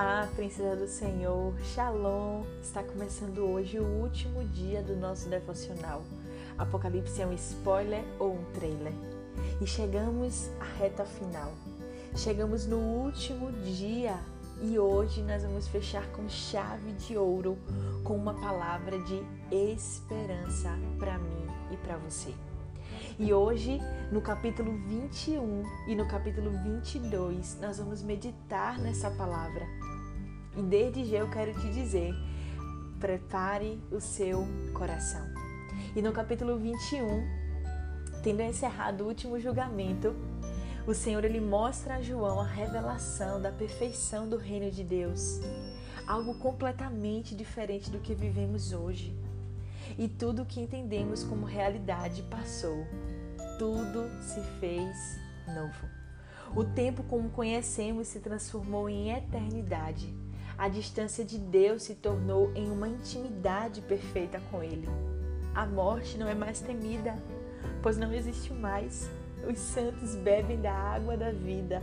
Olá, princesa do Senhor, Shalom! Está começando hoje o último dia do nosso devocional. Apocalipse é um spoiler ou um trailer? E chegamos à reta final. Chegamos no último dia e hoje nós vamos fechar com chave de ouro com uma palavra de esperança para mim e para você. E hoje, no capítulo 21 e no capítulo 22, nós vamos meditar nessa palavra. E desde já eu quero te dizer: prepare o seu coração. E no capítulo 21, tendo encerrado o último julgamento, o Senhor ele mostra a João a revelação da perfeição do reino de Deus, algo completamente diferente do que vivemos hoje. E tudo o que entendemos como realidade passou. Tudo se fez novo. O tempo como conhecemos se transformou em eternidade. A distância de Deus se tornou em uma intimidade perfeita com Ele. A morte não é mais temida, pois não existe mais. Os santos bebem da água da vida.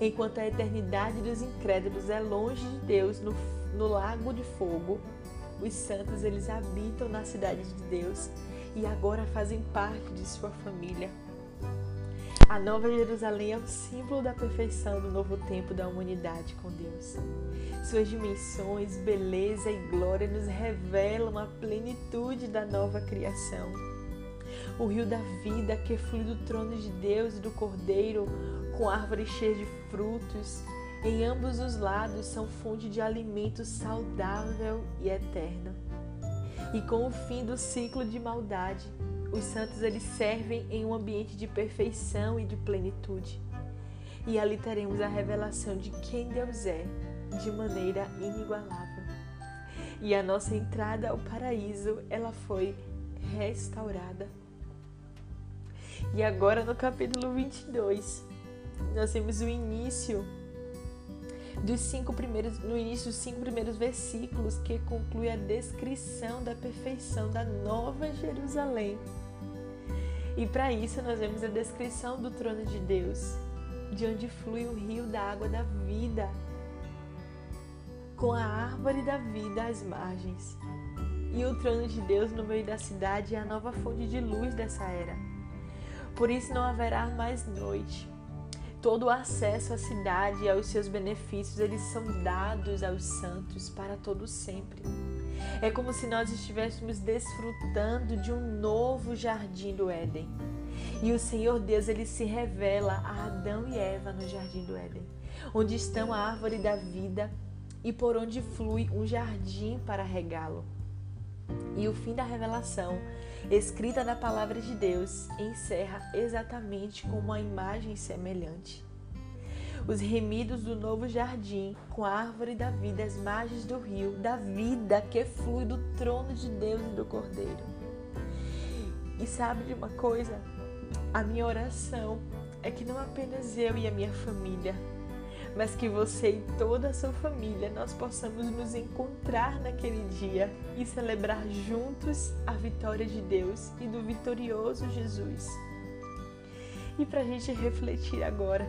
Enquanto a eternidade dos incrédulos é longe de Deus no, no lago de fogo, os santos eles habitam na cidade de Deus e agora fazem parte de sua família. A Nova Jerusalém é o símbolo da perfeição do novo tempo da humanidade com Deus. Suas dimensões, beleza e glória nos revelam a plenitude da nova criação. O rio da vida que flui do trono de Deus e do Cordeiro, com árvores cheias de frutos, em ambos os lados são fonte de alimento saudável e eterno. E com o fim do ciclo de maldade, os santos eles servem em um ambiente de perfeição e de plenitude. E ali teremos a revelação de quem Deus é, de maneira inigualável. E a nossa entrada ao paraíso, ela foi restaurada. E agora no capítulo 22, nós temos o início dos cinco primeiros, no início dos cinco primeiros versículos que conclui a descrição da perfeição da nova Jerusalém. E para isso nós vemos a descrição do trono de Deus, de onde flui o rio da água da vida, com a árvore da vida às margens. E o trono de Deus no meio da cidade é a nova fonte de luz dessa era. Por isso não haverá mais noite, Todo o acesso à cidade e aos seus benefícios, eles são dados aos santos para todo sempre. É como se nós estivéssemos desfrutando de um novo jardim do Éden. E o Senhor Deus, ele se revela a Adão e Eva no jardim do Éden, onde estão a árvore da vida e por onde flui um jardim para regá-lo. E o fim da revelação, escrita na palavra de Deus, encerra exatamente com uma imagem semelhante. Os remidos do novo jardim, com a árvore da vida às margens do rio, da vida que flui do trono de Deus e do Cordeiro. E sabe de uma coisa? A minha oração é que não apenas eu e a minha família mas que você e toda a sua família nós possamos nos encontrar naquele dia e celebrar juntos a vitória de Deus e do vitorioso Jesus. E para a gente refletir agora,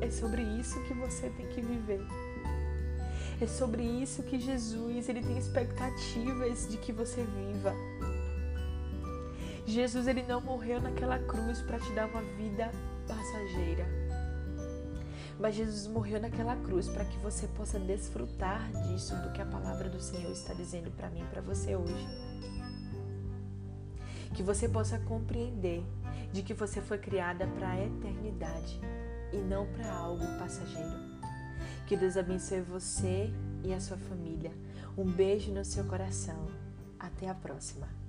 é sobre isso que você tem que viver. É sobre isso que Jesus ele tem expectativas de que você viva. Jesus ele não morreu naquela cruz para te dar uma vida passageira mas Jesus morreu naquela cruz para que você possa desfrutar disso, do que a palavra do Senhor está dizendo para mim e para você hoje. Que você possa compreender de que você foi criada para a eternidade e não para algo passageiro. Que Deus abençoe você e a sua família. Um beijo no seu coração. Até a próxima.